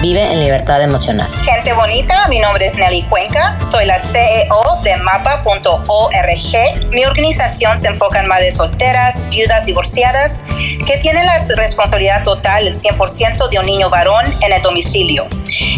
Vive en libertad emocional. Gente bonita, mi nombre es Nelly Cuenca, soy la CEO de mapa.org. Mi organización se enfoca en madres solteras, viudas divorciadas, que tienen la responsabilidad total, el 100% de un niño varón en el domicilio.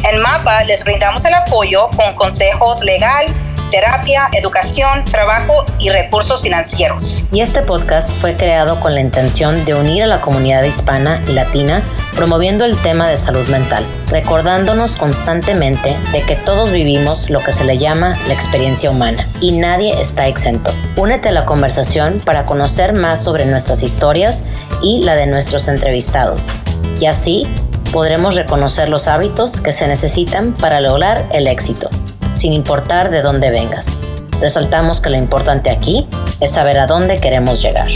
En Mapa les brindamos el apoyo con consejos legal, terapia, educación, trabajo y recursos financieros. Y este podcast fue creado con la intención de unir a la comunidad hispana y latina, promoviendo el tema de salud mental, recordándonos constantemente de que todos vivimos lo que se le llama la experiencia humana y nadie está exento. Únete a la conversación para conocer más sobre nuestras historias y la de nuestros entrevistados. Y así podremos reconocer los hábitos que se necesitan para lograr el éxito sin importar de dónde vengas. Resaltamos que lo importante aquí es saber a dónde queremos llegar.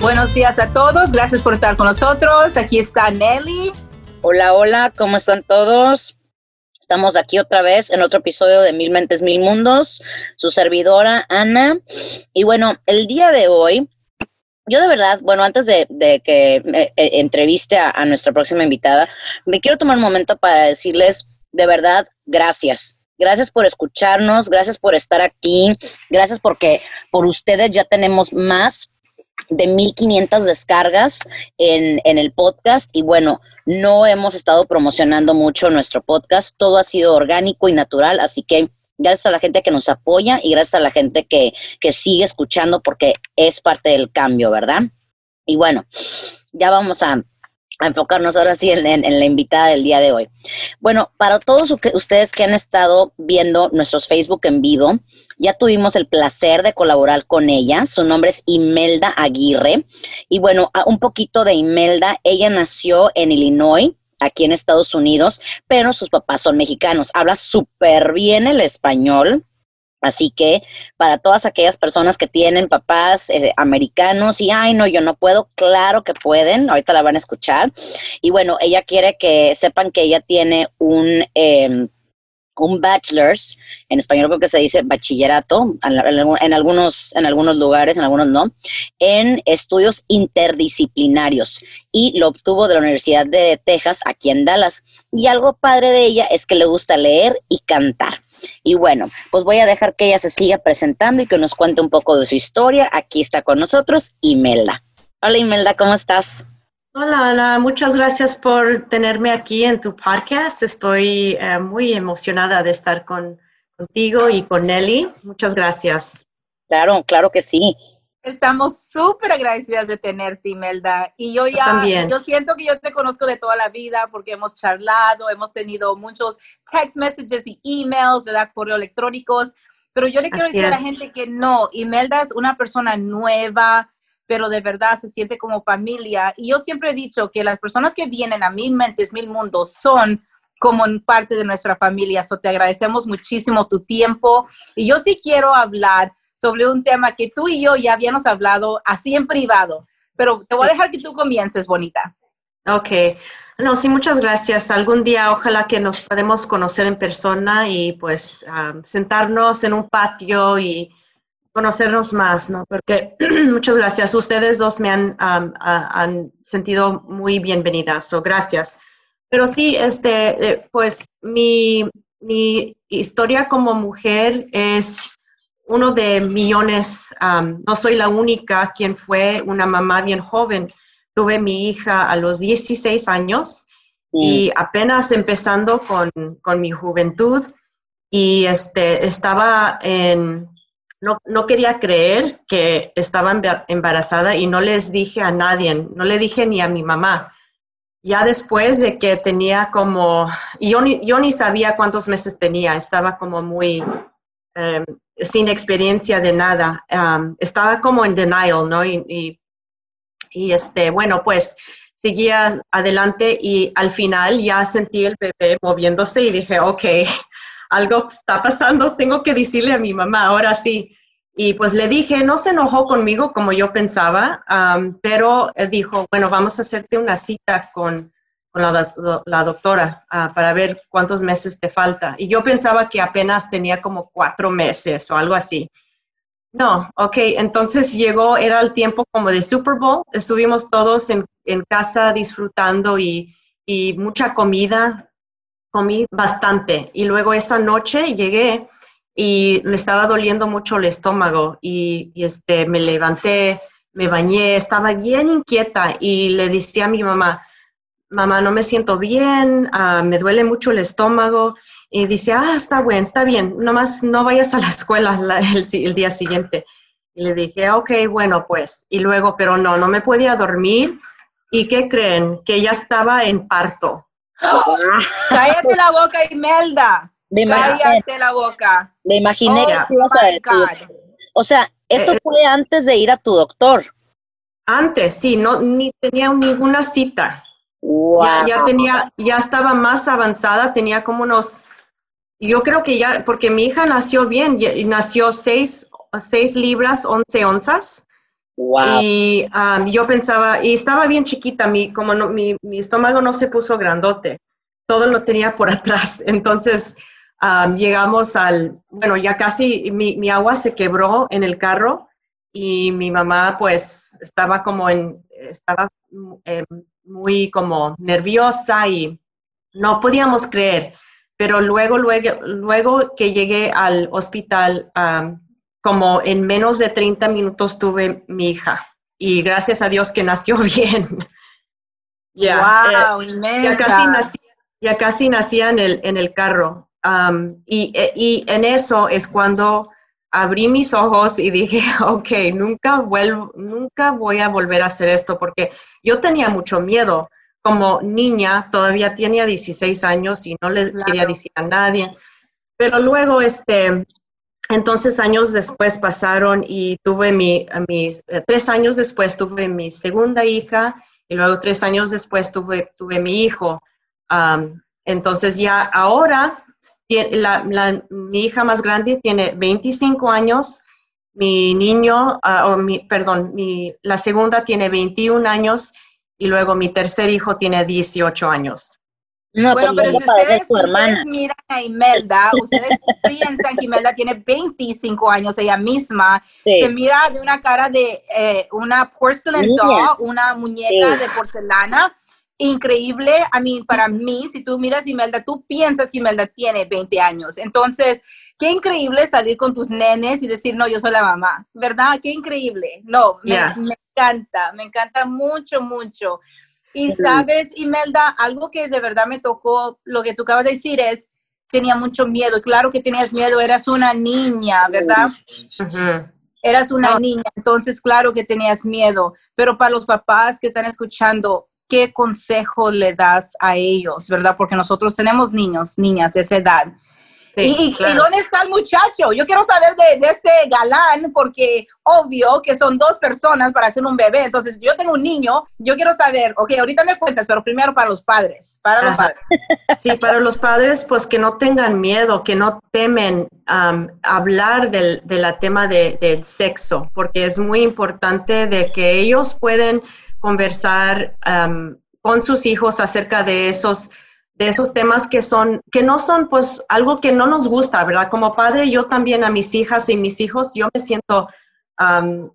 Buenos días a todos, gracias por estar con nosotros. Aquí está Nelly. Hola, hola, ¿cómo están todos? Estamos aquí otra vez en otro episodio de Mil Mentes, Mil Mundos, su servidora Ana. Y bueno, el día de hoy, yo de verdad, bueno, antes de, que eh, entreviste a, a, nuestra próxima invitada, me quiero tomar un momento para decirles de verdad gracias. Gracias por escucharnos, gracias por estar aquí, gracias porque por ustedes ya tenemos más de 1500 descargas en, en el podcast y bueno, no hemos estado promocionando mucho nuestro podcast, todo ha sido orgánico y natural, así que gracias a la gente que nos apoya y gracias a la gente que, que sigue escuchando porque es parte del cambio, ¿verdad? Y bueno, ya vamos a, a enfocarnos ahora sí en, la invitada del día de hoy. Bueno, para todos ustedes que han estado viendo nuestros Facebook en vivo, ya tuvimos el placer de colaborar con ella. Su nombre es Imelda Aguirre. Y bueno, un poquito de Imelda. Ella nació en Illinois, aquí en Estados Unidos, pero sus papás son mexicanos. Habla súper bien el español. Así que para todas aquellas personas que tienen papás eh, americanos y, ay, no, yo no puedo, claro que pueden, ahorita la van a escuchar. Y bueno, ella quiere que sepan que ella tiene un... Eh, un bachelor's, en español creo que se dice bachillerato, en, algunos, en algunos lugares, en algunos no, en estudios interdisciplinarios y lo obtuvo de la Universidad de Texas aquí en Dallas. Y algo padre de ella es que le gusta leer y cantar. Y bueno, pues voy a dejar que ella se siga presentando y que nos cuente un poco de su historia. Aquí está con nosotros Imelda. Hola Imelda, ¿cómo estás? Hola Ana, muchas gracias por tenerme aquí en tu podcast. Estoy eh, muy emocionada de estar con, contigo y con Nelly. Muchas gracias. Claro, claro que sí. Estamos súper agradecidas de tenerte, Imelda. Y yo ya, yo siento que yo te conozco de toda la vida porque hemos charlado, hemos tenido muchos text messages y emails, ¿verdad? Correo electrónicos. Pero yo le quiero decir a la gente que no, Imelda es una persona nueva, pero de verdad se siente como familia. Y yo siempre he dicho que las personas que vienen a Mil Mentes, Mil Mundos son como parte de nuestra familia. So te agradecemos muchísimo tu tiempo. Y yo sí quiero hablar sobre un tema que tú y yo ya habíamos hablado así en privado, pero te voy a dejar que tú comiences, bonita. Ok. No, sí, muchas gracias. Algún día ojalá que nos podamos conocer en persona y pues ah, sentarnos en un patio y conocernos más, ¿no? Porque muchas gracias. Ustedes dos me han, han sentido muy bienvenidas, o gracias. Pero sí, este, eh, pues mi, mi, historia como mujer es uno de millones. no soy la única quien fue una mamá bien joven. Tuve mi hija a los 16 años y apenas empezando con, con mi juventud y este, estaba en no, no quería creer que estaba embarazada y no les dije a nadie, no le dije ni a mi mamá. Ya después de que tenía como, yo ni, yo ni sabía cuántos meses tenía, estaba como muy em, sin experiencia de nada, estaba como en denial, ¿no? Y, este, bueno, pues seguía adelante y al final ya sentí el bebé moviéndose y dije, ok, algo está pasando, tengo que decirle a mi mamá, ahora sí. Y pues le dije, no se enojó conmigo como yo pensaba, pero dijo, bueno, vamos a hacerte una cita con, la, doctora ah, para ver cuántos meses te falta. Y yo pensaba que apenas tenía como cuatro meses o algo así. No, ok, entonces llegó, era el tiempo como de Super Bowl, estuvimos todos en, casa disfrutando y, y, mucha comida, comí bastante. Y luego esa noche llegué y me estaba doliendo mucho el estómago y, este, me levanté, me bañé, estaba bien inquieta y le decía a mi mamá, mamá, no me siento bien, ah, me duele mucho el estómago. Y dice, ah, está bien, está bien, nomás no vayas a la escuela el, día siguiente. Y le dije, ok, bueno, pues. Y luego, pero no, no me podía dormir. ¿Y qué creen? Que ya estaba en parto. Cállate la boca, Imelda. Cállate la boca. Me imaginé que oh ibas a decir. O sea, esto eh, fue antes de ir a tu doctor. Antes, sí, no, ni tenía ninguna cita. Ya, tenía, ya estaba más avanzada, tenía como unos, yo creo que ya, porque mi hija nació bien, nació seis, seis libras, once onzas. Y um, yo pensaba, y estaba bien chiquita, mi, como mi, mi, estómago no se puso grandote, todo lo tenía por atrás. Entonces um, llegamos al, bueno, ya casi mi, mi, agua se quebró en el carro y mi mamá pues estaba como en, estaba em, muy como nerviosa y no podíamos creer. Pero luego, luego, luego que llegué al hospital, como en menos de 30 minutos tuve mi hija y gracias a Dios que nació bien. ya, wow, eh, ya, casi nací, ya casi nacía en el, en el carro. y, eh, y, en eso es cuando abrí mis ojos y dije, ok, nunca, vuelvo, nunca voy a volver a hacer esto porque yo tenía mucho miedo. Como niña, todavía tenía 16 años y no le quería decir a nadie. Pero luego, este, entonces años después pasaron y tuve mi, mis, eh, tres años después tuve mi segunda hija y luego tres años después tuve, tuve mi hijo. entonces ya ahora la, mi hija más grande tiene 25 años, mi niño, ah, o mi, perdón, mi, la segunda tiene 21 años y luego mi tercer hijo tiene 18 años. No, bueno, pero si ustedes, miran a Imelda, ustedes piensan que Imelda tiene 25 años ella misma, se mira de una cara de eh, una porcelain doll, una muñeca de porcelana, increíble. A mí, para mí, si tú miras Imelda, tú piensas que Imelda tiene 20 años. Entonces, qué increíble salir con tus nenes y decir, no, yo soy la mamá, ¿verdad? Qué increíble. No, me, encanta, me encanta mucho, mucho. Y sabes, Imelda, algo que de verdad me tocó, lo que tú acabas de decir es, tenía mucho miedo. Claro que tenías miedo, eras una niña, ¿verdad? Eras una niña, entonces claro que tenías miedo, pero para los papás que están escuchando, ¿qué consejo le das a ellos, verdad? Porque nosotros tenemos niños, niñas de esa edad. y, dónde está el muchacho? Yo quiero saber de, este galán, porque obvio que son dos personas para hacer un bebé. Entonces, yo tengo un niño, yo quiero saber, ok, ahorita me cuentas, pero primero para los padres, para los padres. Sí, para los padres, pues que no tengan miedo, que no temen hablar del, tema del sexo, porque es muy importante de que ellos pueden conversar con sus hijos acerca de esos, de esos temas que son, que no son pues algo que no nos gusta, ¿verdad? Como padre, yo también a mis hijas y mis hijos, yo me siento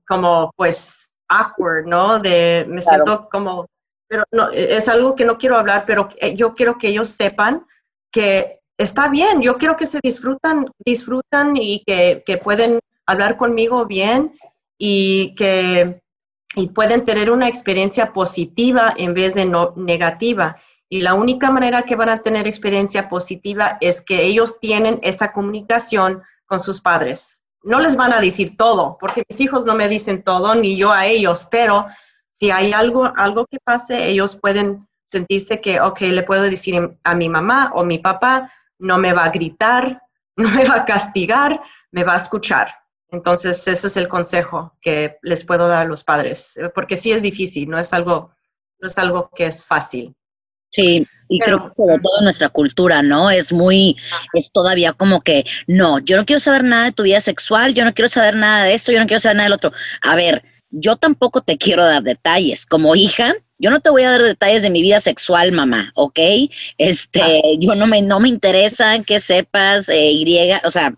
como pues awkward, ¿no? De, me siento como, pero no, es algo que no quiero hablar, pero yo quiero que ellos sepan que está bien, yo quiero que se disfrutan, disfrutan y que, que pueden hablar conmigo bien y que y pueden tener una experiencia positiva en vez de no negativa. Y la única manera que van a tener experiencia positiva es que ellos tienen esa comunicación con sus padres. No les van a decir todo, porque mis hijos no me dicen todo, ni yo a ellos, pero si hay algo, algo que pase, ellos pueden sentirse que, ok, le puedo decir a mi mamá o mi papá, no me va a gritar, no me va a castigar, me va a escuchar. Entonces, ese es el consejo que les puedo dar a los padres, eh, porque sí es difícil, no es algo, no es algo que es fácil. Sí, y creo que sobre todo nuestra cultura, ¿no? Es muy, es todavía como que, no, yo no quiero saber nada de tu vida sexual, yo no quiero saber nada de esto, yo no quiero saber nada del otro. A ver, yo tampoco te quiero dar detalles. Como hija, yo no te voy a dar detalles de mi vida sexual, mamá, ¿ok? Este, ah. yo no me, no me interesa que sepas eh, Y, o sea,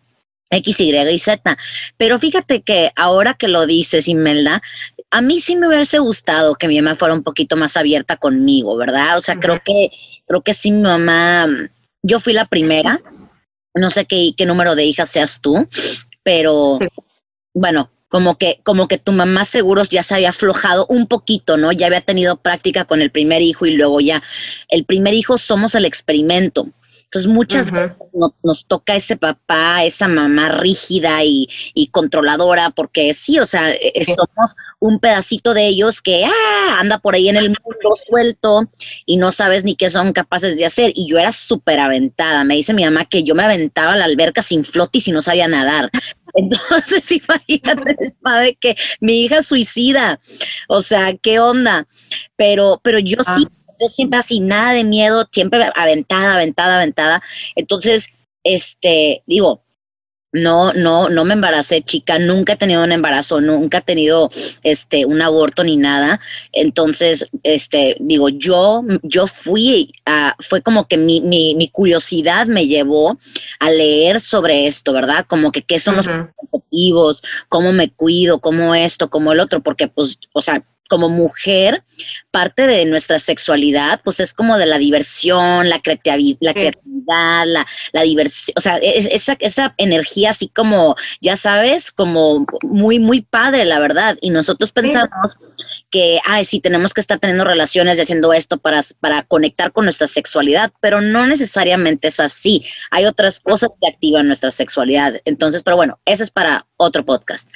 X, Y y Z. Pero fíjate que ahora que lo dices, Imelda, a mí sí me hubiese gustado que mi mamá fuera un poquito más abierta conmigo, ¿verdad? O sea, creo que, creo que sí, mi mamá, yo fui la primera, no sé qué, qué número de hijas seas tú, pero bueno, como que, como que tu mamá seguros ya se había aflojado un poquito, ¿no? Ya había tenido práctica con el primer hijo y luego ya, el primer hijo somos el experimento. Entonces muchas veces nos toca ese papá, esa mamá rígida y, controladora, porque sí, o sea, e, somos un pedacito de ellos que ah, anda por ahí en el mundo suelto y no sabes ni qué son capaces de hacer. Y yo era súper aventada. Me dice mi mamá que yo me aventaba a la alberca sin flotis y no sabía nadar. Entonces, imagínate, padre, que mi hija suicida. O sea, ¿qué onda? Pero, pero yo sí ah yo siempre así, nada de miedo, siempre aventada, aventada, aventada. Entonces, este, digo, no, no, no me embaracé, chica, nunca he tenido un embarazo, nunca he tenido este un aborto ni nada. Entonces, este, digo, yo, yo fui a, fue como que mi, mi, mi curiosidad me llevó a leer sobre esto, ¿verdad? Como que qué son los conceptivos, cómo me cuido, cómo esto, cómo el otro, porque pues, o sea, como mujer, parte de nuestra sexualidad, pues es como de la diversión, la creatividad, la, creatividad, la, diversión, o sea, esa, esa energía así como, ya sabes, como muy, muy padre, la verdad. Y nosotros pensamos que, ay, sí, tenemos que estar teniendo relaciones y haciendo esto para, para conectar con nuestra sexualidad, pero no necesariamente es así. Hay otras cosas que activan nuestra sexualidad. Entonces, pero bueno, eso es para otro podcast.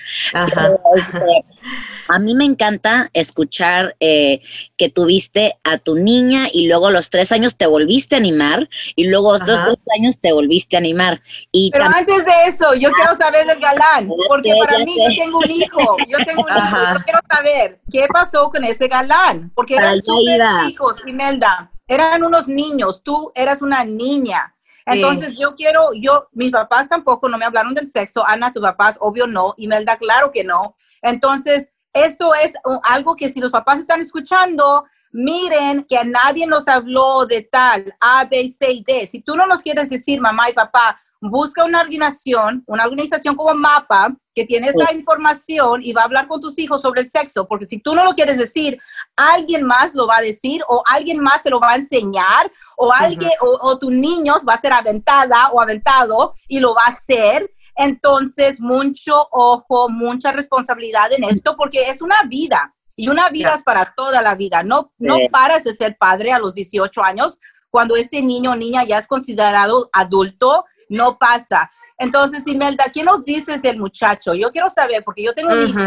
Este, a mí me encanta escuchar eh, que tuviste a tu niña y luego a los tres años te volviste a animar y luego a otros tres años te volviste a animar. Y Pero antes de eso, yo quiero saber del galán, porque para mí yo tengo un hijo, yo tengo un hijo, yo quiero saber qué pasó con ese galán, porque eran súper chicos, Imelda, eran unos niños, tú eras una niña. Entonces yo quiero, yo, mis papás tampoco no me hablaron del sexo, Ana, tus papás, obvio no, Imelda, claro que no. Entonces, esto es algo que si los papás están escuchando, miren que a nadie nos habló de tal, A, B, C y D. Si tú no nos quieres decir, mamá y papá, busca una organización, una organización como MAPA, que tiene esa información y va a hablar con tus hijos sobre el sexo, porque si tú no lo quieres decir, alguien más lo va a decir o alguien más se lo va a enseñar o alguien o, o tu niño va a ser aventada o aventado y lo va a hacer entonces, mucho ojo, mucha responsabilidad en esto porque es una vida y una vida es para toda la vida. No, no paras de ser padre a los 18 años. Cuando ese niño o niña ya es considerado adulto, no pasa. Entonces, Imelda, ¿qué nos dices del muchacho? Yo quiero saber, porque yo tengo un hijo.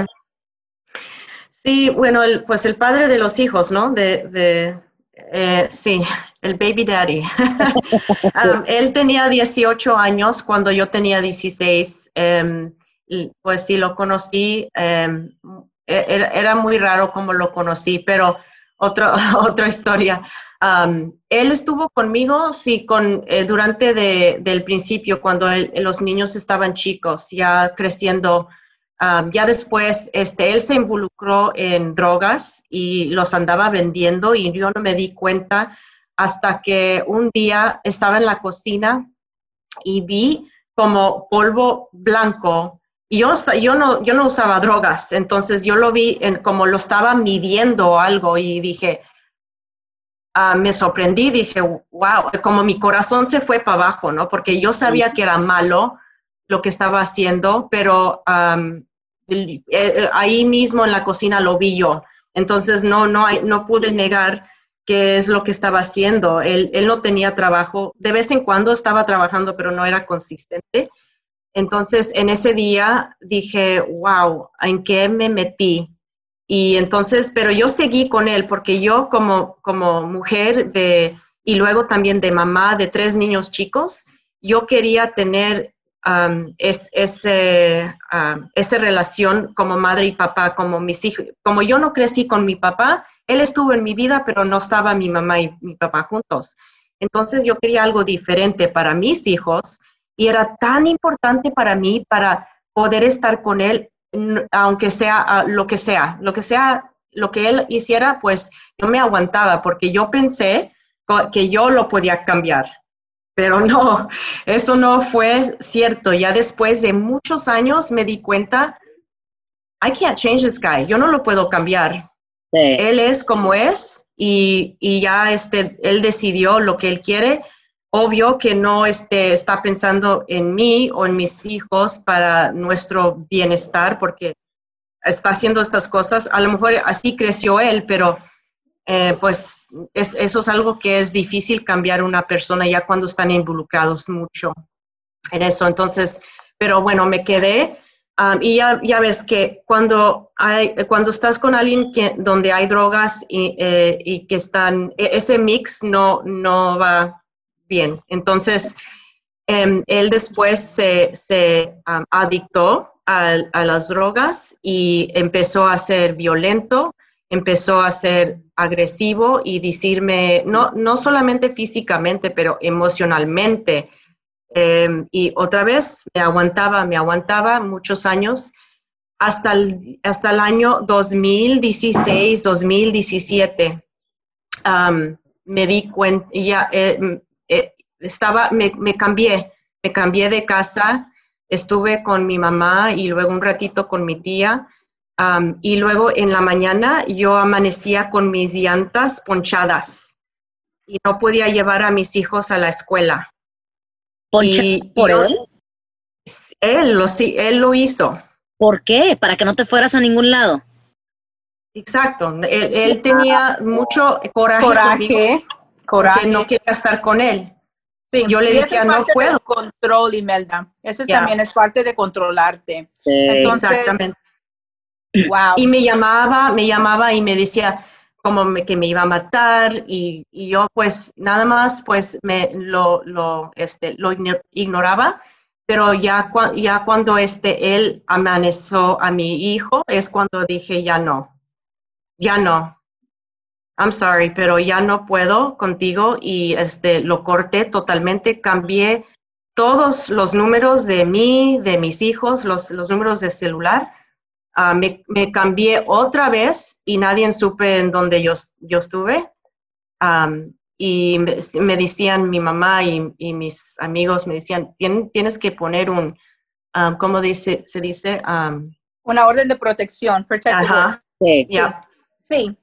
Sí, bueno, pues el padre de los hijos, ¿no? De, eh, sí, el baby daddy. Um, él tenía 18 años cuando yo tenía 16. Em, pues sí, lo conocí. Em, e, era, muy raro como lo conocí, pero otra otra historia. Um, él estuvo conmigo, sí, con, eh, durante de, del principio, cuando los niños estaban chicos, ya creciendo. Um, ya después, este, él se involucró en drogas y los andaba vendiendo y yo no me di cuenta hasta que un día estaba en la cocina y vi como polvo blanco. Y yo, yo, no, yo no usaba drogas, entonces yo lo vi en, como lo estaba midiendo algo y dije, ah, me sorprendí, dije, wow, como mi corazón se fue para abajo, ¿no? Porque yo sabía que era malo lo que estaba haciendo, pero eh, ahí mismo en la cocina lo vi yo. Entonces no, no, no pude negar qué es lo que estaba haciendo. Él, él, no tenía trabajo, de vez en cuando estaba trabajando, pero no era consistente. Entonces, en ese día dije, wow, ¿en qué me metí? Y entonces, pero yo seguí con él porque yo como, como mujer de, y luego también de mamá de tres niños chicos, yo quería tener es, ese, esa relación como madre y papá, como mis hijos. Como yo no crecí con mi papá, él estuvo en mi vida, pero no estaba mi mamá y mi papá juntos. Entonces yo quería algo diferente para mis hijos y era tan importante para mí para poder estar con él, aunque sea lo que sea, lo que sea, lo que él hiciera, pues yo me aguantaba porque yo pensé que yo lo podía cambiar pero no, eso no fue cierto. Ya después de muchos años me di cuenta, I can't change this guy, yo no lo puedo cambiar. Él es como es y, ya este, él decidió lo que él quiere. Obvio que no este, está pensando en mí o en mis hijos para nuestro bienestar porque está haciendo estas cosas. A lo mejor así creció él, pero eh, pues eso es algo que es difícil cambiar una persona ya cuando están involucrados mucho en eso. Entonces, pero bueno, me quedé um, y ya, ya, ves que cuando, hay, cuando estás con alguien que, donde hay drogas y, eh, y que están, e, ese mix no, no va bien. Entonces, em, él después se, se um, adictó a las drogas y empezó a ser violento empezó a ser agresivo y decirme, no, no solamente físicamente, pero emocionalmente. Em, y otra vez me aguantaba, me aguantaba muchos años, hasta el, hasta el año 2016, 2017. me di cuenta, ya eh, eh, estaba, me, me cambié, me cambié de casa, estuve con mi mamá y luego un ratito con mi tía y luego en la mañana yo amanecía con mis llantas ponchadas y no podía llevar a mis hijos a la escuela. ¿Ponchadas por él? Él lo, él lo hizo. ¿Por qué? Para que no te fueras a ningún lado. Exacto. Él, tenía mucho coraje. Coraje. coraje. no quería estar con él. Sí, yo le decía, no puedo. control, Imelda. Ese también es parte de controlarte. Exactamente. Y me llamaba, me llamaba y me decía como que me iba a matar y, yo pues nada más pues me lo, lo, este, lo ignoraba, pero ya, ya cuando este, él amaneció a mi hijo es cuando dije ya no, ya no. I'm sorry, pero ya no puedo contigo y este, lo corté totalmente, cambié todos los números de mí, de mis hijos, los, los números de celular Ah, me, cambié otra vez y nadie supe en dónde yo, yo estuve. y me, decían, mi mamá y, mis amigos me decían, tienes que poner un, ¿cómo dice, se dice? Una orden de protección. Ajá. Sí. sí.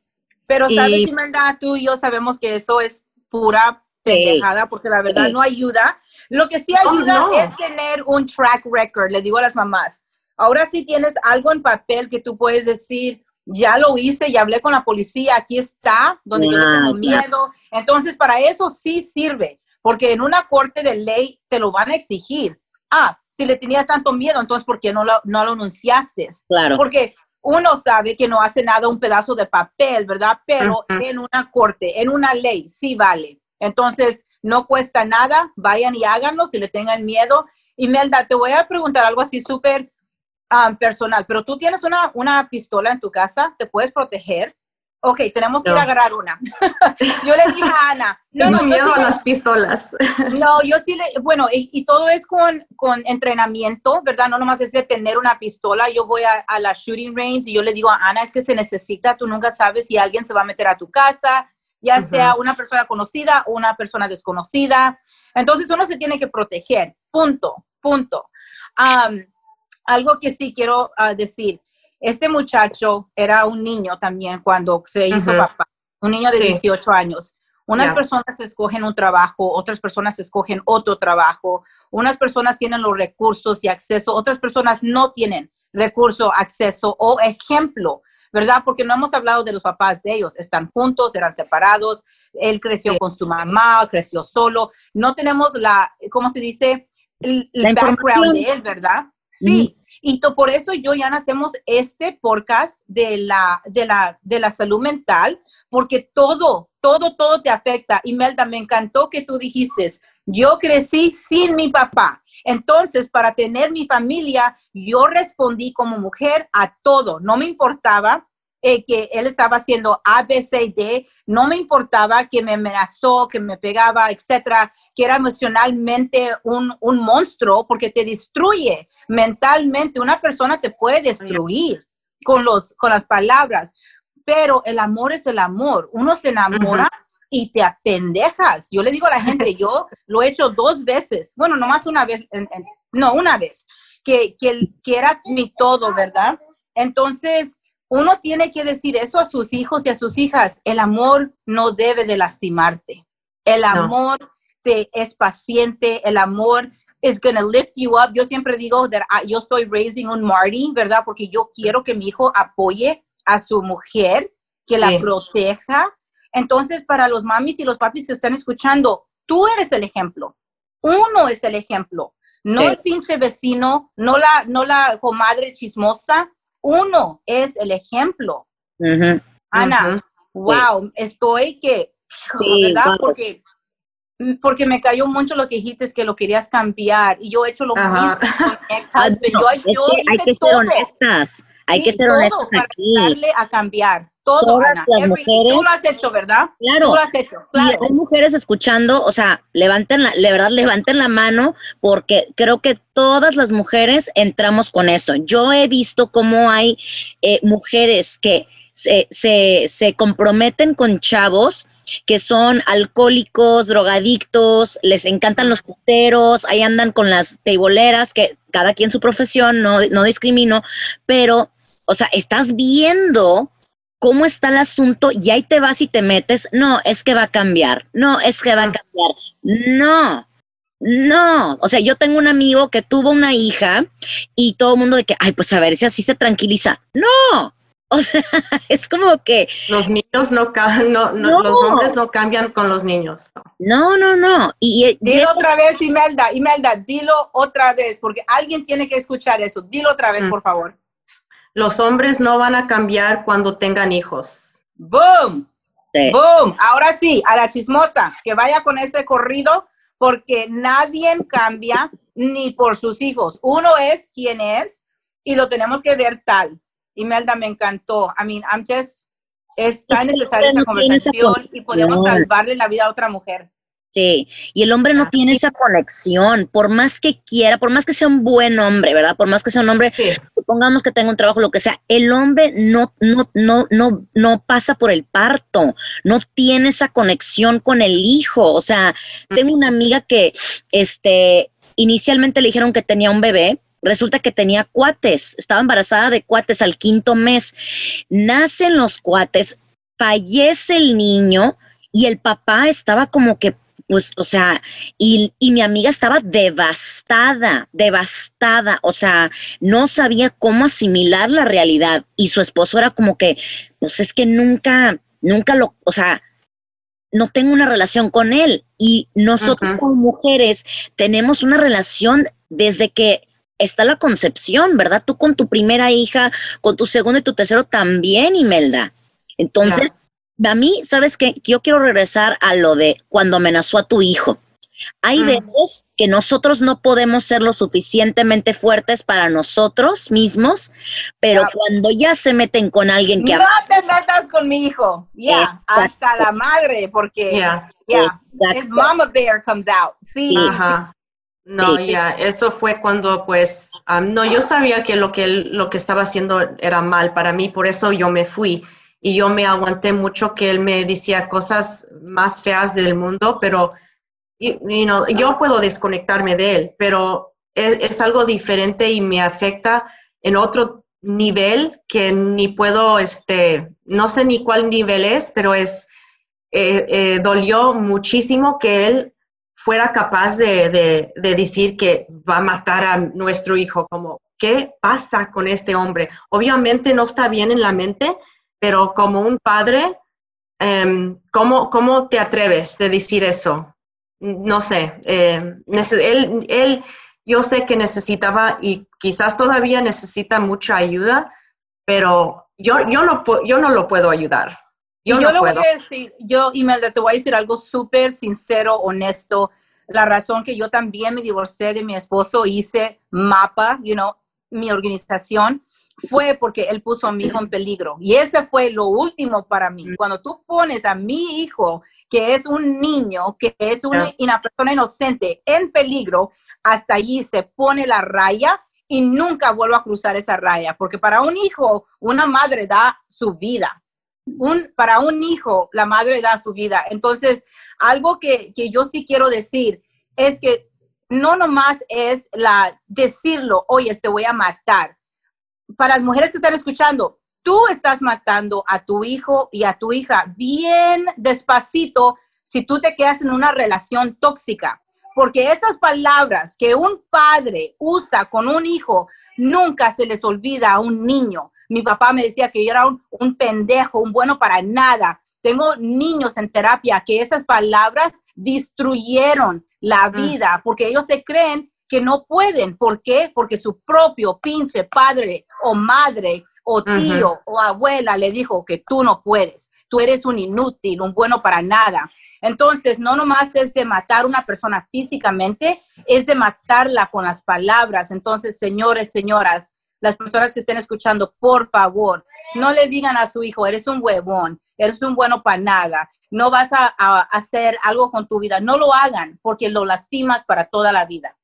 Pero sabes, Imelda, tú y yo sabemos que eso es pura pendejada porque la verdad no ayuda. Lo que sí ayuda es tener un track record, le digo a las mamás Ahora sí tienes algo en papel que tú puedes decir, ya lo hice, ya hablé con la policía, aquí está, donde yo no tengo miedo. Entonces, para eso sí sirve, porque en una corte de ley te lo van a exigir. Ah, si le tenías tanto miedo, entonces, ¿por qué no lo, no lo anunciaste? Claro. Porque uno sabe que no hace nada un pedazo de papel, ¿verdad? Pero en una corte, en una ley, sí vale. Entonces, no cuesta nada, vayan y háganlo si le tengan miedo. Y Melda, te voy a preguntar algo así súper Um, personal, pero tú tienes una, una pistola en tu casa, ¿te puedes proteger? Ok, tenemos que ir a agarrar una. yo le dije a Ana. No, Tengo no, miedo a las pistolas. no, yo sí le, bueno, y, todo es con, con, entrenamiento, ¿verdad? No nomás es de tener una pistola. Yo voy a, a, la shooting range y yo le digo a Ana, es que se necesita, tú nunca sabes si alguien se va a meter a tu casa, ya sea una persona conocida o una persona desconocida. Entonces uno se tiene que proteger, punto, punto. Um, algo que sí quiero ah, decir, este muchacho era un niño también cuando se hizo papá, un niño de 18 años. Unas personas escogen un trabajo, otras personas escogen otro trabajo, unas personas tienen los recursos y acceso, otras personas no tienen recurso, acceso o ejemplo, ¿verdad? Porque no hemos hablado de los papás de ellos, están juntos, eran separados, él creció con su mamá, creció solo, no tenemos la, ¿cómo se dice? El, background de él, ¿verdad? Sí, y por eso yo ya hacemos este podcast de la, de, la, de la salud mental, porque todo, todo, todo te afecta. Imelda, me encantó que tú dijiste, Yo crecí sin mi papá. Entonces, para tener mi familia, yo respondí como mujer a todo. No me importaba eh, que él estaba haciendo A, B, C, D. No me importaba que me amenazó, que me pegaba, etcétera, que era emocionalmente un, un monstruo porque te destruye mentalmente. Una persona te puede destruir con, los, con las palabras, pero el amor es el amor. Uno se enamora. Y te apendejas. Yo le digo a la gente, yo lo he hecho dos veces, bueno, nomás una vez, no, una vez, que, que, que era mi todo, ¿verdad? Entonces, uno tiene que decir eso a sus hijos y a sus hijas. El amor no debe de lastimarte. El amor te es paciente. El amor is going to lift you up. Yo siempre digo que yo estoy raising un Marty, ¿verdad? Porque yo quiero que mi hijo apoye a su mujer, que la proteja. Entonces, para los mamis y los papis que están escuchando, tú eres el ejemplo. Uno es el ejemplo. No el pinche vecino, no la, no la comadre chismosa. Uno es el ejemplo. Ana, wow, estoy que, ¿verdad? Porque Mm, porque me cayó mucho lo que dijiste, es que lo querías cambiar. Y yo he hecho lo mismo con mi ex ah, yo, hay que ser honestas. Hay que ser honestas para aquí. darle a cambiar. Todo, Todas las mujeres. Tú lo has hecho, ¿verdad? Claro. Tú lo has hecho. Claro. Y hay mujeres escuchando, o sea, levanten la, de verdad, levanten la mano, porque creo que todas las mujeres entramos con eso. Yo he visto cómo hay eh, mujeres que se, se, comprometen con chavos que son alcohólicos, drogadictos, les encantan los puteros, ahí andan con las teiboleras, que cada quien su profesión, no, no discrimino, pero, o sea, estás viendo cómo está el asunto y ahí te vas y te metes, no, es que va a cambiar, no, es que va a ah. cambiar, no. No, o sea, yo tengo un amigo que tuvo una hija y todo el mundo de que, ay, pues a ver si así se tranquiliza. No, O sea, es como que... Los niños no, no, no, los hombres no cambian con los niños. No, no, no. Y, dilo otra vez, Imelda, Imelda, dilo otra vez, porque alguien tiene que escuchar eso. Dilo otra vez, mm. por favor. Los hombres no van a cambiar cuando tengan hijos. ¡Boom! ¡Boom! Ahora sí, a la chismosa, que vaya con ese corrido, porque nadie cambia ni por sus hijos. Uno es quien es y lo tenemos que ver tal. Imelda, me encantó. I mean, I'm just, es tan necesaria esa conversación y podemos salvarle la vida a otra mujer. Sí, y el hombre no tiene esa conexión, por más que quiera, por más que sea un buen hombre, ¿verdad? Por más que sea un hombre, pongamos que tenga un trabajo, lo que sea, el hombre no, no, no, no, no pasa por el parto, no tiene esa conexión con el hijo. O sea, tengo una amiga que, este, inicialmente le dijeron que tenía un bebé, Resulta que tenía cuates, estaba embarazada de cuates al quinto mes. Nacen los cuates, fallece el niño y el papá estaba como que, pues, o sea, y, mi amiga estaba devastada, devastada, o sea, no sabía cómo asimilar la realidad y su esposo era como que, pues es que nunca, nunca lo, o sea, no tengo una relación con él y nosotros como mujeres tenemos una relación desde que está la concepción, ¿verdad? Tú con tu primera hija, con tu segundo y tu tercero también, Imelda. Entonces, a mí, ¿sabes qué? Yo quiero regresar a lo de cuando amenazó a tu hijo. Hay veces que nosotros no podemos ser lo suficientemente fuertes para nosotros mismos, pero cuando ya se meten con alguien que... No te metas con mi hijo, ya, hasta la madre, porque ya, es mama bear comes out. Sí, Ajá. No, ya, eso fue cuando pues, no, yo sabía que lo que lo que estaba haciendo era mal para mí, por eso yo me fui y yo me aguanté mucho que él me decía cosas más feas del mundo, pero you know, yo puedo desconectarme de él, pero es, algo diferente y me afecta en otro nivel que ni puedo, este, no sé ni cuál nivel es, pero es, eh, eh, dolió muchísimo que él fuera capaz de, decir que va a matar a nuestro hijo, como, ¿qué pasa con este hombre? Obviamente no está bien en la mente, pero como un padre, em, ¿cómo, te atreves de decir eso? No sé, em, él, él, yo sé que necesitaba y quizás todavía necesita mucha ayuda, pero yo, yo, no, yo no lo puedo ayudar. Yo, y yo le voy a decir, yo, Imelda, te voy a decir algo súper sincero, honesto. la razón que yo también me divorcié de mi esposo, hice mapa, you know, mi organización, fue porque él puso a mi hijo en peligro. Y ese fue lo último para mí. Cuando tú pones a mi hijo, que es un niño, que es una, una persona inocente, en peligro, hasta allí se pone la raya y nunca vuelvo a cruzar esa raya, porque para un hijo, una madre da su vida. Un, para un hijo, la madre da su vida. Entonces, algo que, que yo sí quiero decir es que no nomás es la decirlo, oye, te voy a matar. Para las mujeres que están escuchando, tú estás matando a tu hijo y a tu hija bien despacito si tú te quedas en una relación tóxica. Porque esas palabras que un padre usa con un hijo nunca se les olvida a un niño. Mi papá me decía que yo era un, un pendejo, un bueno para nada. Tengo niños en terapia que esas palabras destruyeron la mm. vida porque ellos se creen que no pueden. ¿Por qué? Porque su propio pinche padre o madre o tío o abuela le dijo que tú no puedes, tú eres un inútil, un bueno para nada. Entonces, no nomás es de matar a una persona físicamente, es de matarla con las palabras. Entonces, señores, señoras, las personas que estén escuchando, por favor, no le digan a su hijo, eres un huevón, eres un bueno para nada, no vas a, hacer algo con tu vida. No lo hagan porque lo lastimas para toda la vida.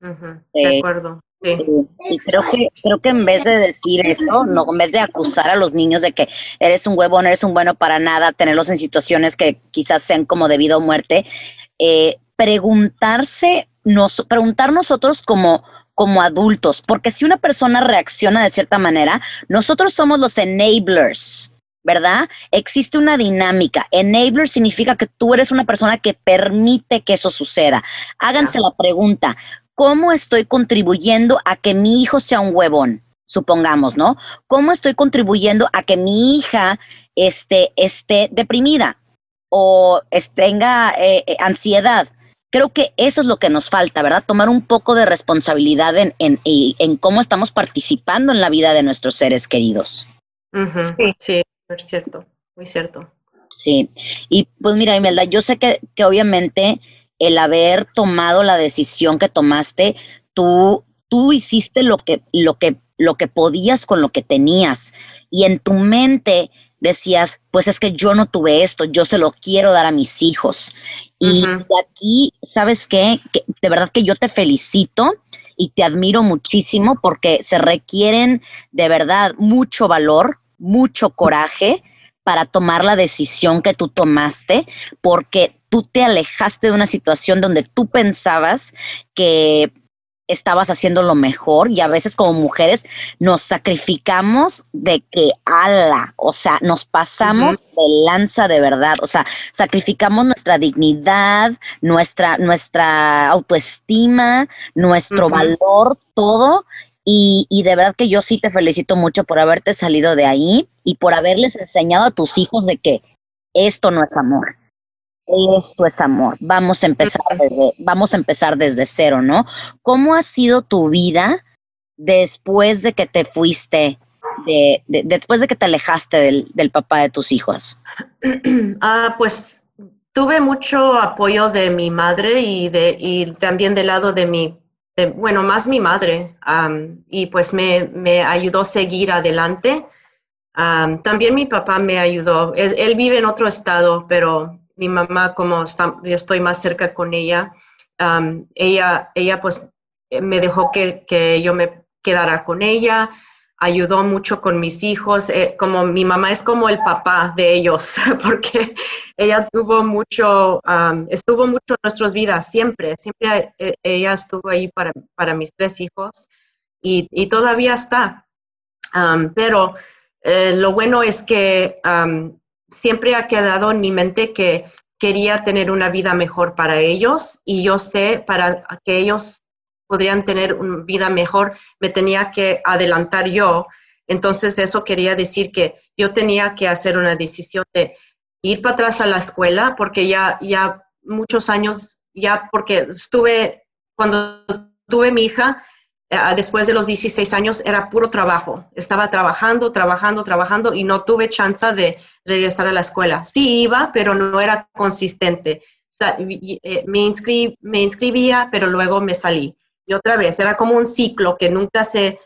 De acuerdo. Y creo que, creo que en vez de decir eso, no, en vez de acusar a los niños de que eres un huevón, eres un bueno para nada, tenerlos en situaciones que quizás sean como debido a muerte, eh, preguntarse, nos, preguntar nosotros como, como adultos, porque si una persona reacciona de cierta manera, nosotros somos los enablers. ¿verdad? Existe una dinámica. Enabler significa que tú eres una persona que permite que eso suceda. Háganse la pregunta, ¿cómo estoy contribuyendo a que mi hijo sea un huevón? Supongamos, ¿no? ¿Cómo estoy contribuyendo a que mi hija esté, esté deprimida o tenga eh, eh, ansiedad? Creo que eso es lo que nos falta, ¿verdad? Tomar un poco de responsabilidad en, en, cómo estamos participando en la vida de nuestros seres queridos. Sí, sí, es cierto, muy cierto. Sí, y pues mira, Imelda, yo sé que, que obviamente el haber tomado la decisión que tomaste, tú, tú hiciste lo que, lo, que, lo que podías con lo que tenías. Y en tu mente decías, pues es que yo no tuve esto, yo se lo quiero dar a mis hijos. Y aquí, ¿sabes qué? Que, de verdad que yo te felicito y te admiro muchísimo porque se requieren de verdad mucho valor, mucho coraje para tomar la decisión que tú tomaste, porque tú te alejaste de una situación donde tú pensabas que estabas haciendo lo mejor y a veces como mujeres nos sacrificamos de que ala, o sea, nos pasamos de lanza de verdad, o sea, sacrificamos nuestra dignidad, nuestra, nuestra autoestima, nuestro valor, todo. Y, y de verdad que yo sí te felicito mucho por haberte salido de ahí y por haberles enseñado a tus hijos de que esto no es amor esto es amor. Vamos a empezar desde, vamos a empezar desde cero, ¿no? ¿Cómo ha sido tu vida después de que te fuiste, de, después de que te alejaste del, papá de tus hijos? Ah, pues tuve mucho apoyo de mi madre y, de, y también del lado de mi, bueno, más mi madre, y pues me, me, ayudó a seguir adelante. también mi papá me ayudó. él vive en otro estado, pero mi mamá, como yo estoy más cerca con ella, ella, ella pues me dejó que, que, yo me quedara con ella, ayudó mucho con mis hijos, eh, como mi mamá es como el papá de ellos, porque ella tuvo mucho, estuvo mucho en nuestras vidas, siempre, siempre eh, ella estuvo ahí para, para mis tres hijos y, y todavía está. pero eh, lo bueno es que siempre ha quedado en mi mente que quería tener una vida mejor para ellos y yo sé para que ellos podrían tener una vida mejor, me tenía que adelantar yo. Entonces eso quería decir que yo tenía que hacer una decisión de ir para atrás a la escuela porque ya, ya muchos años, ya porque estuve, cuando tuve mi hija, después de los 16 años era puro trabajo. Estaba trabajando, trabajando, trabajando y no tuve chance de regresar a la escuela. Sí iba, pero no era consistente. eh, me, me inscribía, pero luego me salí. Y otra vez, era como un ciclo que nunca se...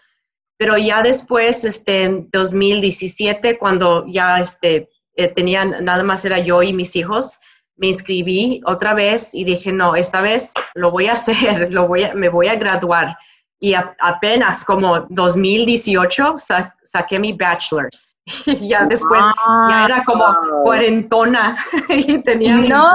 Pero ya después, este, en 2017, cuando ya este, eh, tenían, nada más era yo y mis hijos, me inscribí otra vez y dije, no, esta vez lo voy a hacer, lo voy a, me voy a graduar. Y apenas como 2018 saqué mi bachelor's. y ya después ya era como cuarentona y tenía... No,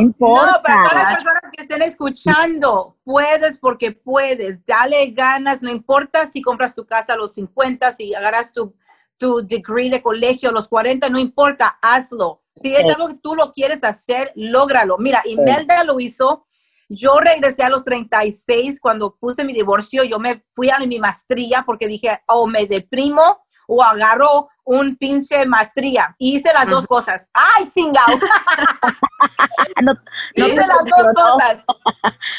no, para todas las personas que estén escuchando, puedes porque puedes, dale ganas, no importa si compras tu casa a los 50, si agarras tu, tu degree de colegio a los 40, no importa, hazlo si es algo que tú lo quieres hacer, lógralo. Mira, Imelda lo hizo. Yo regresé a los 36 cuando puse mi divorcio. Yo me fui a mi maestría porque dije, o oh, me deprimo o agarro un pinche maestría. Hice las dos cosas. ¡Ay, chingado! no, hice las dos cosas.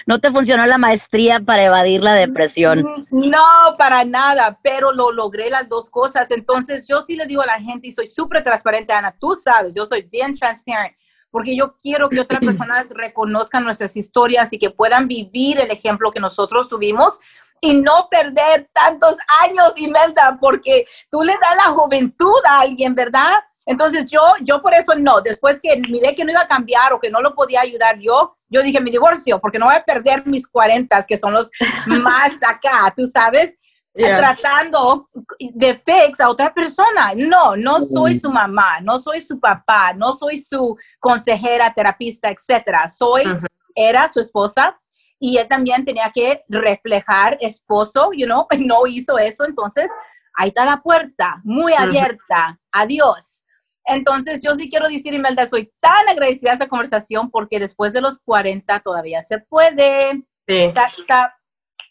no te funcionó la maestría para evadir la depresión. Mm, no, para nada, pero lo logré las dos cosas. Entonces, yo sí le digo a la gente, y soy súper transparente, Ana, tú sabes, yo soy bien transparente porque yo quiero que otras personas reconozcan nuestras historias y que puedan vivir el ejemplo que nosotros tuvimos y no perder tantos años, Imelda, porque tú le das la juventud a alguien, ¿verdad? Entonces yo, yo por eso no, después que miré que no iba a cambiar o que no lo podía ayudar yo, yo dije mi divorcio, porque no voy a perder mis 40, que son los más acá, tú sabes, tratando de fix a otra persona. No, no soy su mamá, no soy su papá, no soy su consejera, terapista, etcétera. Soy, era su esposa, y él también tenía que reflejar esposo, you know, no hizo eso, entonces ahí está la puerta, muy abierta, adiós. Entonces yo sí quiero decir, Imelda, soy tan agradecida a esta conversación porque después de los 40 todavía se puede. Sí.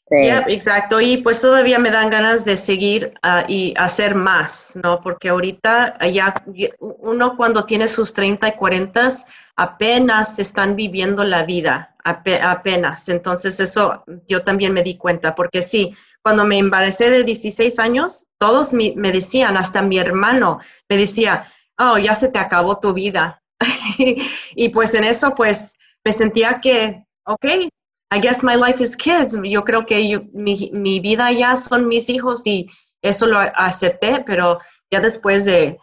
Sí. exacto, y pues todavía me dan ganas de seguir ah, y hacer más, ¿no? Porque ahorita ya uno cuando tiene sus 30 y 40 apenas están viviendo la vida, apenas. Entonces eso yo también me di cuenta, porque sí, cuando me embaracé de 16 años, todos me, decían, hasta mi hermano me decía, oh, ya se te acabó tu vida. y pues en eso pues me sentía que, ok, I guess my life is kids. Yo creo que mi, mi, vida ya son mis hijos y eso lo acepté, pero ya después de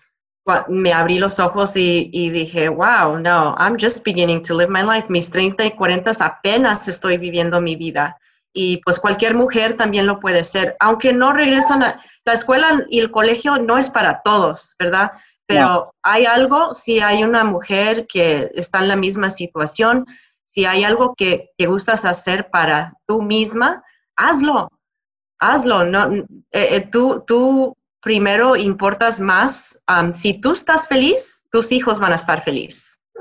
me abrí los ojos y, y, dije, wow, no, I'm just beginning to live my life. Mis 30 y 40 apenas estoy viviendo mi vida. Y pues cualquier mujer también lo puede ser, aunque no regresan a la escuela y el colegio no es para todos, ¿verdad? Pero hay algo, si hay una mujer que está en la misma situación, si hay algo que te gustas hacer para tú misma, hazlo, hazlo. No, eh, eh, tú, tú primero importas más. si tú estás feliz, tus hijos van a estar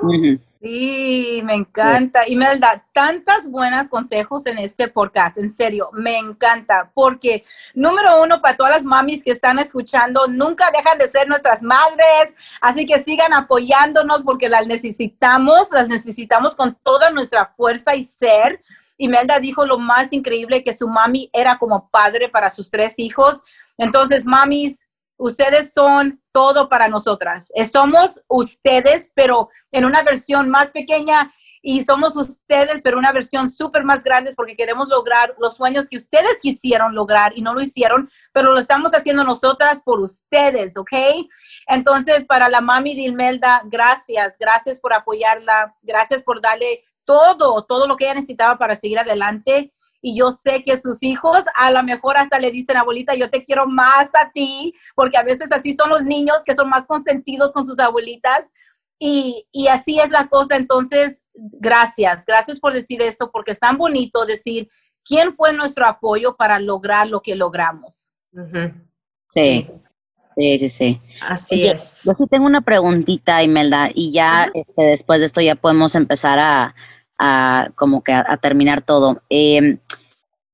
felices. Sí, me encanta. Y me da tantos buenos consejos en este podcast, en serio, me encanta. Porque, número uno, para todas las mamis que están escuchando, nunca dejan de ser nuestras madres. Así que sigan apoyándonos porque las necesitamos, las necesitamos con toda nuestra fuerza y ser. Y Melda dijo lo más increíble que su mami era como padre para sus tres hijos. Entonces, mamis, Ustedes son todo para nosotras. Eh, somos ustedes, pero en una versión más pequeña y somos ustedes, pero una versión súper más grande porque queremos lograr los sueños que ustedes quisieron lograr y no lo hicieron, pero lo estamos haciendo nosotras por ustedes, ¿ok? Entonces, para la mami de Imelda, gracias, gracias por apoyarla, gracias por darle todo, todo lo que ella necesitaba para seguir adelante y yo sé que sus hijos a lo mejor hasta le dicen, abuelita, yo te quiero más a ti, porque a veces así son los niños que son más consentidos con sus abuelitas. Y, y así es la cosa. Entonces, gracias, gracias por decir esto, porque es tan bonito decir quién fue nuestro apoyo para lograr lo que logramos. Sí. Sí, sí, sí. Así es. Yo sí tengo una preguntita, Imelda, y ya este, después de esto ya podemos empezar a, a como que a, terminar todo. Eh,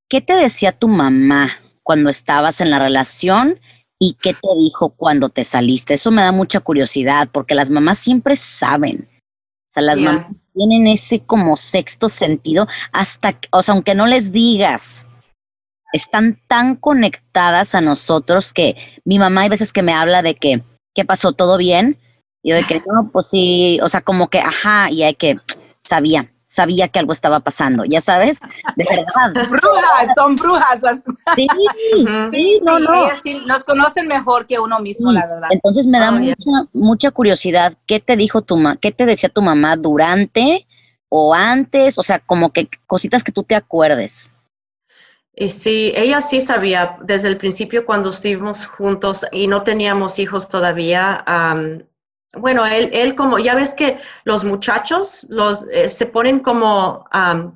¿Qué te decía tu mamá cuando estabas en la relación y qué te dijo cuando te saliste? Eso me da mucha curiosidad porque las mamás siempre saben. O sea, las mamás tienen ese como sexto sentido hasta, o sea, aunque no les digas, están tan conectadas a nosotros que mi mamá hay veces que me habla de que, ¿qué pasó? ¿Todo bien? Y yo de que, no, pues sí, o sea, como que, ajá, y hay que, sabía, sabía que algo estaba pasando, ya sabes, de verdad. brujas, son brujas. Sí, sí, no, no. nos conocen mejor que uno mismo, la verdad. Entonces me da mucha, mucha curiosidad, ¿qué te dijo tu mamá, qué te decía tu mamá durante o antes? O sea, como que cositas que tú te acuerdes. Y sí, ella sí sabía desde el principio cuando estuvimos juntos y no teníamos hijos todavía. Bueno, él, él como, ya ves que los muchachos los, eh, se ponen como,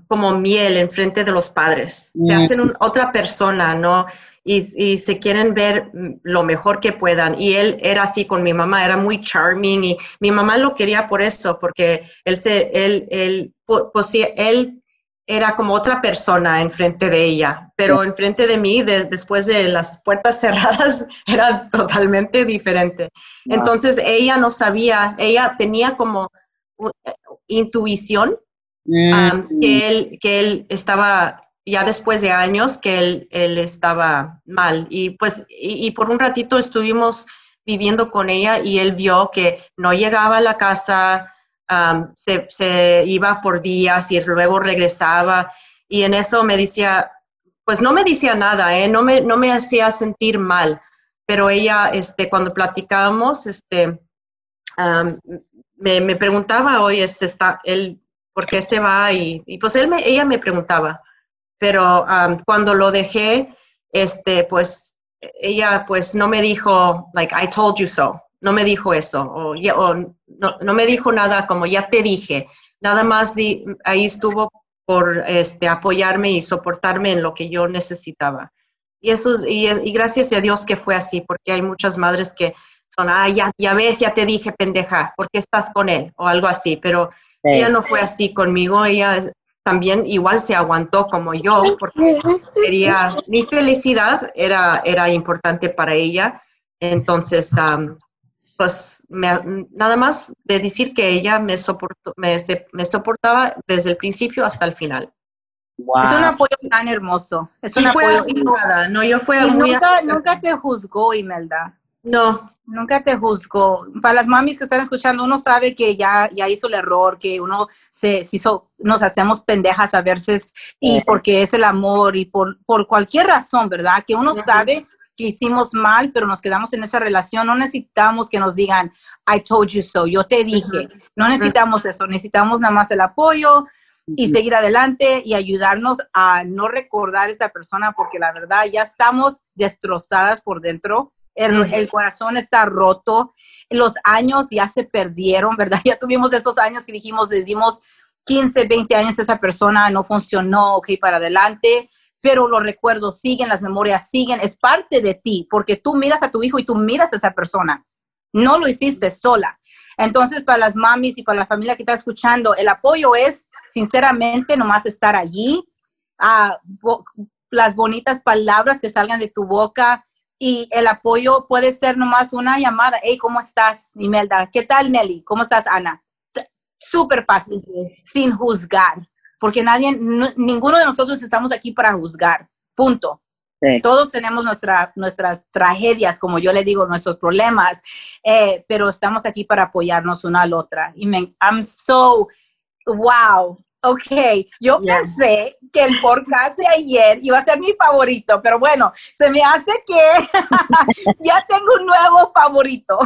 como miel en frente de los padres, se hacen otra persona, ¿no? Y, y, se quieren ver lo mejor que puedan. Y él era así con mi mamá, era muy charming y mi mamá lo quería por eso, porque él, se, él, él, pues, él era como otra persona enfrente de ella, pero enfrente de mí, después de las puertas cerradas, era totalmente diferente. Entonces ella no sabía, ella tenía como eh, intuición mm. que, él, que él estaba, ya después de años, que él, él estaba mal. Y pues, y por un ratito estuvimos viviendo con ella y él vio que no llegaba a la casa, se, iba por días y luego regresaba y en eso me decía, pues no me decía nada, ¿eh? no, me, no me hacía sentir mal, pero ella, este, cuando platicábamos, este, me, preguntaba, oye, está, él, ¿por qué se va? Y, pues me, ella me preguntaba, pero cuando lo dejé, este, pues ella pues no me dijo, like, I told you so no me dijo eso, o, no, me dijo nada como ya te dije, nada más ahí estuvo por este, apoyarme y soportarme en lo que yo necesitaba. Y, eso, y, y, gracias a Dios que fue así, porque hay muchas madres que son, ah, ya, ya ves, ya te dije, pendeja, ¿por qué estás con él? O algo así, pero ella no fue así conmigo, ella también igual se aguantó como yo, porque quería, mi felicidad era, era importante para ella. Entonces, pues nada más de decir que ella me, soportó, me, me, soportaba desde el principio hasta el final. Es un apoyo tan hermoso. Es un apoyo. no, yo fui nunca, nunca te juzgó, Imelda. No. Nunca te juzgó. Para las mamis que están escuchando, uno sabe que ya, ya hizo el error, que uno se, hizo, nos hacemos pendejas a veces y porque es el amor y por, por cualquier razón, ¿verdad? Que uno sabe que hicimos mal, pero nos quedamos en esa relación. No necesitamos que nos digan, I told you so, yo te dije. No necesitamos eso, necesitamos nada más el apoyo y seguir adelante y ayudarnos a no recordar a esa persona porque la verdad ya estamos destrozadas por dentro. El, corazón está roto, los años ya se perdieron, ¿verdad? Ya tuvimos esos años que dijimos, les dimos 15, 20 años a esa persona, no funcionó, ok, para adelante pero los recuerdos siguen, las memorias siguen, es parte de ti, porque tú miras a tu hijo y tú miras a esa persona. No lo hiciste sola. Entonces, para las mamis y para la familia que está escuchando, el apoyo es, sinceramente, nomás estar allí, a las bonitas palabras que salgan de tu boca y el apoyo puede ser nomás una llamada. Hey, ¿cómo estás, Imelda? ¿Qué tal, Nelly? ¿Cómo estás, Ana? Súper fácil, sin juzgar porque nadie, ninguno de nosotros estamos aquí para juzgar, punto. Todos tenemos nuestra, nuestras tragedias, como yo le digo, nuestros problemas, eh, pero estamos aquí para apoyarnos una al otra. Y me, I'm so, wow, ok, yo pensé que el podcast de ayer iba a ser mi favorito, pero bueno, se me hace que ya tengo un nuevo favorito.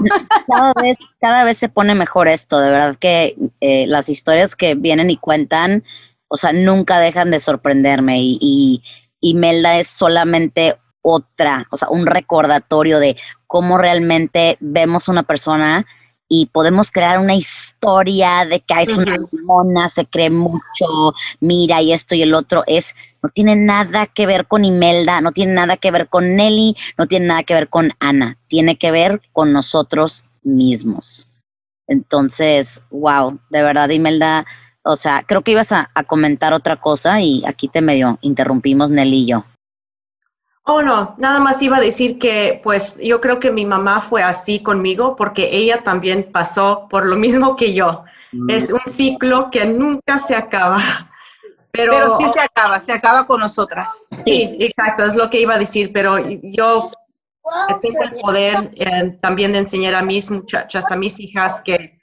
cada, vez, cada vez se pone mejor esto, de verdad que eh, las historias que vienen y cuentan o sea, nunca dejan de sorprenderme y, y, Melda es solamente otra, o sea, un recordatorio de cómo realmente vemos una persona y podemos crear una historia de que es una mona, se cree mucho, mira y esto y el otro, es, no tiene nada que ver con Imelda, no tiene nada que ver con Nelly, no tiene nada que ver con Ana, tiene que ver con nosotros mismos. Entonces, wow, de verdad, Imelda, o sea, creo que ibas a, comentar otra cosa y aquí te medio interrumpimos, Nelly y yo. Oh, no, nada más iba a decir que pues yo creo que mi mamá fue así conmigo porque ella también pasó por lo mismo que yo. Mm. Es un ciclo que nunca se acaba. Pero, pero sí se acaba, se acaba con nosotras. Sí, exacto, es lo que iba a decir, pero yo tengo el poder eh, también de enseñar a mis muchachas, a mis hijas que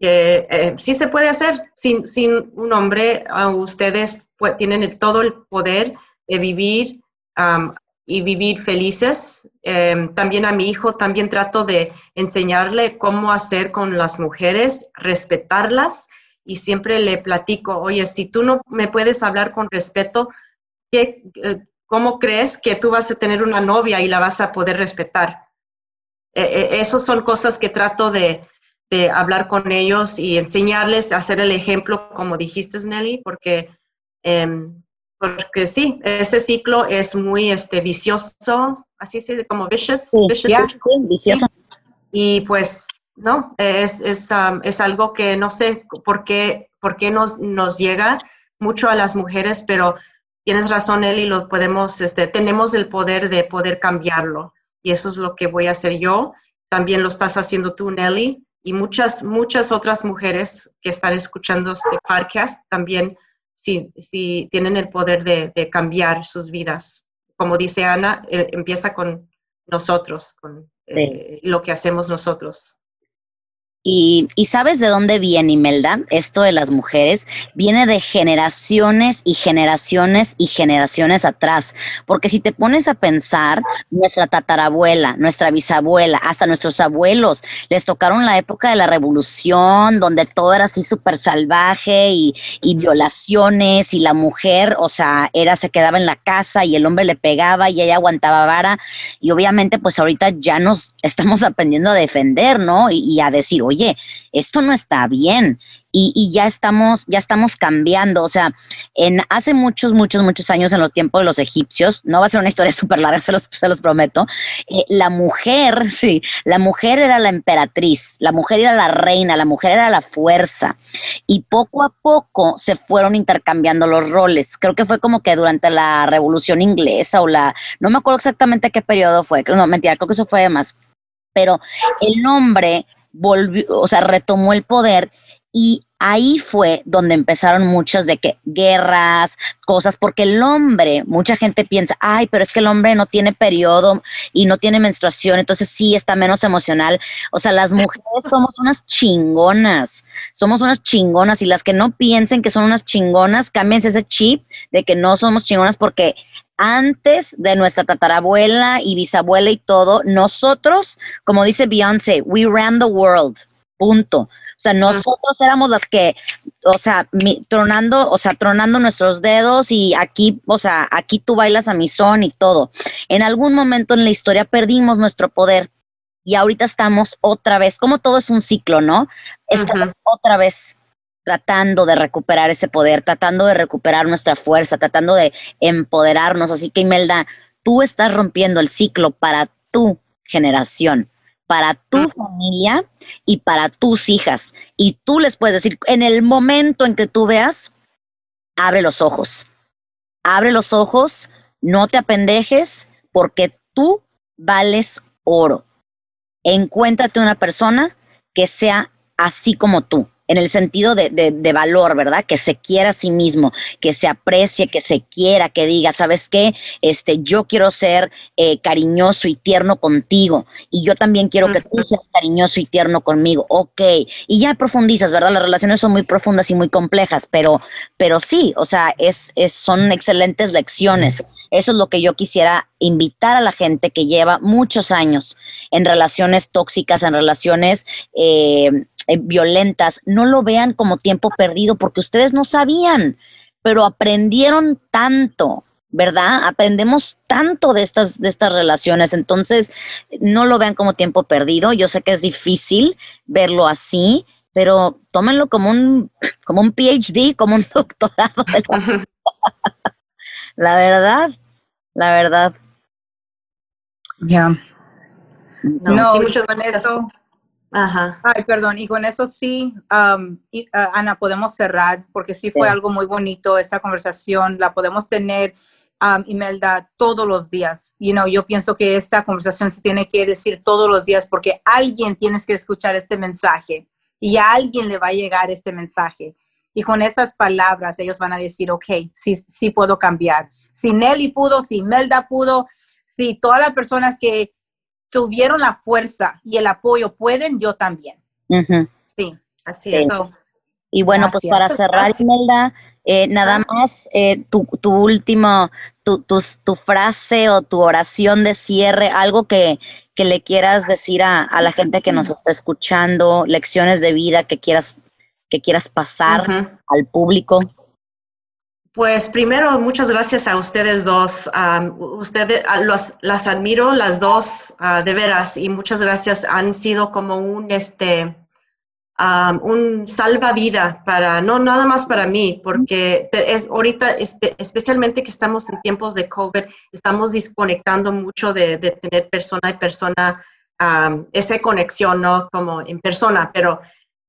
eh, sí se puede hacer sin, sin un hombre. ustedes tienen todo el poder de vivir y vivir felices. Em, también a mi hijo también trato de enseñarle cómo hacer con las mujeres, respetarlas y siempre le platico, oye, si tú no me puedes hablar con respeto, ¿qué, eh, ¿cómo crees que tú vas a tener una novia y la vas a poder respetar? E, e, esas son cosas que trato de, de, hablar con ellos y enseñarles, a hacer el ejemplo, como dijiste, Nelly, porque, em, porque sí, ese ciclo es muy este, vicioso, así se como vicious. vicioso. Y pues, no, es, es, um, es, algo que no sé por qué, por qué nos, nos llega mucho a las mujeres, pero tienes razón, Eli, lo podemos, este, tenemos el poder de poder cambiarlo y eso es lo que voy a hacer yo. También lo estás haciendo tú, Nelly, y muchas, muchas otras mujeres que están escuchando este podcast también si, si tienen el poder de, cambiar sus vidas. Como dice Ana, eh, empieza con nosotros, con eh, lo que hacemos nosotros. Y, sabes de dónde viene, Imelda, esto de las mujeres, viene de generaciones y generaciones y generaciones atrás. Porque si te pones a pensar, nuestra tatarabuela, nuestra bisabuela, hasta nuestros abuelos, les tocaron la época de la revolución, donde todo era así súper salvaje y, violaciones y la mujer, o sea, era, se quedaba en la casa y el hombre le pegaba y ella aguantaba vara. Y obviamente, pues ahorita ya nos estamos aprendiendo a defender, ¿no? Y, y a decir, oye, oye, esto no está bien. Y, ya estamos, ya estamos cambiando. O sea, en hace muchos, muchos, muchos años, en los tiempos de los egipcios, no va a ser una historia súper larga, se los, se los prometo. Eh, la mujer, sí, la mujer era la emperatriz, la mujer era la reina, la mujer era la fuerza. Y poco a poco se fueron intercambiando los roles. Creo que fue como que durante la Revolución Inglesa o la, no me acuerdo exactamente qué periodo fue, no, mentira, creo que eso fue más. Pero el hombre volvió, o sea, retomó el poder y ahí fue donde empezaron muchas de que guerras, cosas, porque el hombre, mucha gente piensa, ay, pero es que el hombre no tiene periodo y no tiene menstruación, entonces sí está menos emocional. O sea, las mujeres somos unas chingonas, somos unas chingonas y las que no piensen que son unas chingonas, cámbiense ese chip de que no somos chingonas porque antes de nuestra tatarabuela y bisabuela y todo, nosotros, como dice Beyoncé, we ran the world, punto. O sea, nosotros éramos las que, o sea, tronando, o sea, tronando nuestros dedos y aquí, o sea, aquí tú bailas a mi son y todo. En algún momento en la historia perdimos nuestro poder y ahorita estamos otra vez, como todo es un ciclo, ¿no? Estamos otra vez tratando de recuperar ese poder, tratando de recuperar nuestra fuerza, tratando de empoderarnos. Así que Imelda, tú estás rompiendo el ciclo para tu generación, para tu familia y para tus hijas. Y tú les puedes decir, en el momento en que tú veas, abre los ojos, abre los ojos, no te apendejes, porque tú vales oro. Encuéntrate una persona que sea así como tú en el sentido de, de, valor, ¿verdad? Que se quiera a sí mismo, que se aprecie, que se quiera, que diga, ¿sabes qué? Este, yo quiero ser eh, cariñoso y tierno contigo y yo también quiero que tú seas cariñoso y tierno conmigo, ok. Y ya profundizas, ¿verdad? Las relaciones son muy profundas y muy complejas, pero, pero sí, o sea, es, es, son excelentes lecciones. Eso es lo que yo quisiera invitar a la gente que lleva muchos años en relaciones tóxicas, en relaciones... Eh, eh, violentas, no lo vean como tiempo perdido porque ustedes no sabían, pero aprendieron tanto. ¿verdad? Aprendemos tanto de estas, de estas relaciones, entonces no lo vean como tiempo perdido. Yo sé que es difícil verlo así, pero tómenlo como un, como un PhD, como un doctorado. la verdad, la verdad. Ya. No, sí, muchas gracias. Ajá. Ay, perdón, y con eso sí, Ana, podemos cerrar, porque sí fue algo muy bonito esta conversación, la podemos tener, Imelda, todos los días. You know, yo pienso que esta conversación se tiene que decir todos los días, porque alguien tienes que escuchar este mensaje y a alguien le va a llegar este mensaje. Y con esas palabras ellos van a decir, ok, sí, sí puedo cambiar. Si Nelly pudo, si Imelda pudo, si todas las personas que tuvieron la fuerza y el apoyo pueden, yo también. Sí. Así es. Y bueno, pues para cerrar, Imelda, eh, nada más eh, tu, tu último, tu, tu, frase o tu oración de cierre, algo que, que le quieras decir a, la gente que nos está escuchando, lecciones de vida que quieras, que quieras pasar al público. Pues primero, muchas gracias a ustedes dos. ustedes las admiro las dos ah, de veras y muchas gracias. Han sido como un este un salvavida para no nada más para mí, porque es ahorita especialmente que estamos en tiempos de COVID, estamos desconectando mucho de, tener persona y persona esa conexión, no como en persona, pero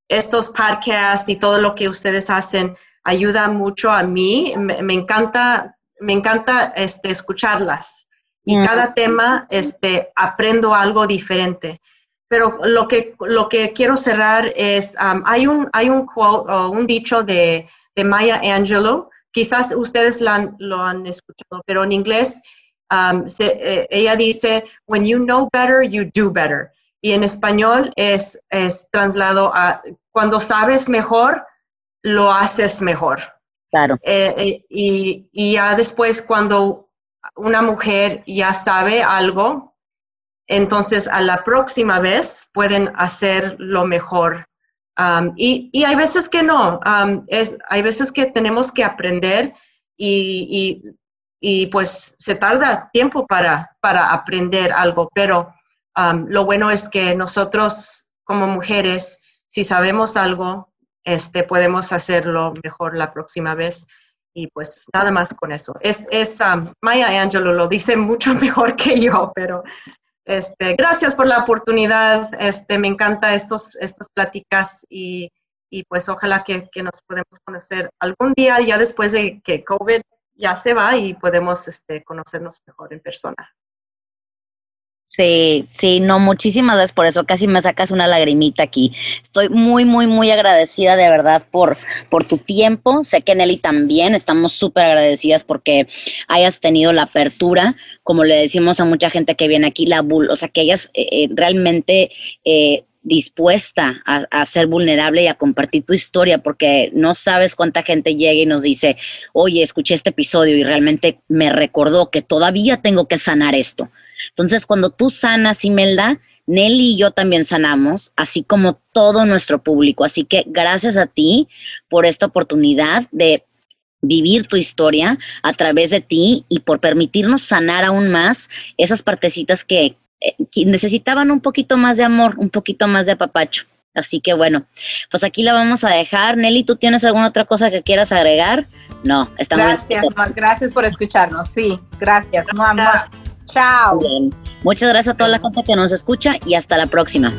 estos podcasts y todo lo que ustedes hacen ayuda mucho a mí. Me, encanta, me encanta este, escucharlas. Y cada tema este, aprendo algo diferente. Pero lo que, lo que quiero cerrar es, um, hay, un, hay un, quote, un dicho de, de, Maya Angelou, quizás ustedes lo han escuchado, pero en inglés um, eh, ella dice, when you know better, you do better. Y en español es, es traslado a, cuando sabes mejor, lo haces mejor. Claro. Eh, eh, y, y, ya después cuando una mujer ya sabe algo, entonces a la próxima vez pueden hacer lo mejor. Um, y, y, hay veces que no, um, es, hay veces que tenemos que aprender y, y, y, pues se tarda tiempo para, para aprender algo, pero um, lo bueno es que nosotros como mujeres, si sabemos algo, este, podemos hacerlo mejor la próxima vez. Y pues nada más con eso. Es, es um, Maya Angelou lo dice mucho mejor que yo, pero este, gracias por la oportunidad. Este, me encanta estos, estas pláticas y, y pues ojalá que, que, nos podamos conocer algún día ya después de que COVID ya se va y podemos este, conocernos mejor en persona. Sí, sí, no, muchísimas gracias por eso. Casi me sacas una lagrimita aquí. Estoy muy, muy, muy agradecida de verdad por, por tu tiempo. Sé que Nelly también estamos súper agradecidas porque hayas tenido la apertura, como le decimos a mucha gente que viene aquí, la bull, o sea, que hayas eh, eh, realmente eh, dispuesta a, a, ser vulnerable y a compartir tu historia, porque no sabes cuánta gente llega y nos dice, oye, escuché este episodio y realmente me recordó que todavía tengo que sanar esto entonces, cuando tú sanas, Imelda, Nelly y yo también sanamos, así como todo nuestro público. Así que gracias a ti por esta oportunidad de vivir tu historia a través de ti y por permitirnos sanar aún más esas partecitas que, eh, necesitaban un poquito más de amor, un poquito más de apapacho. Así que bueno, pues aquí la vamos a dejar. Nelly, ¿tú tienes alguna otra cosa que quieras agregar? No, estamos. Gracias, más gracias por escucharnos. Sí, gracias. gracias. Chao. Muchas gracias a toda la gente que nos escucha y hasta la próxima.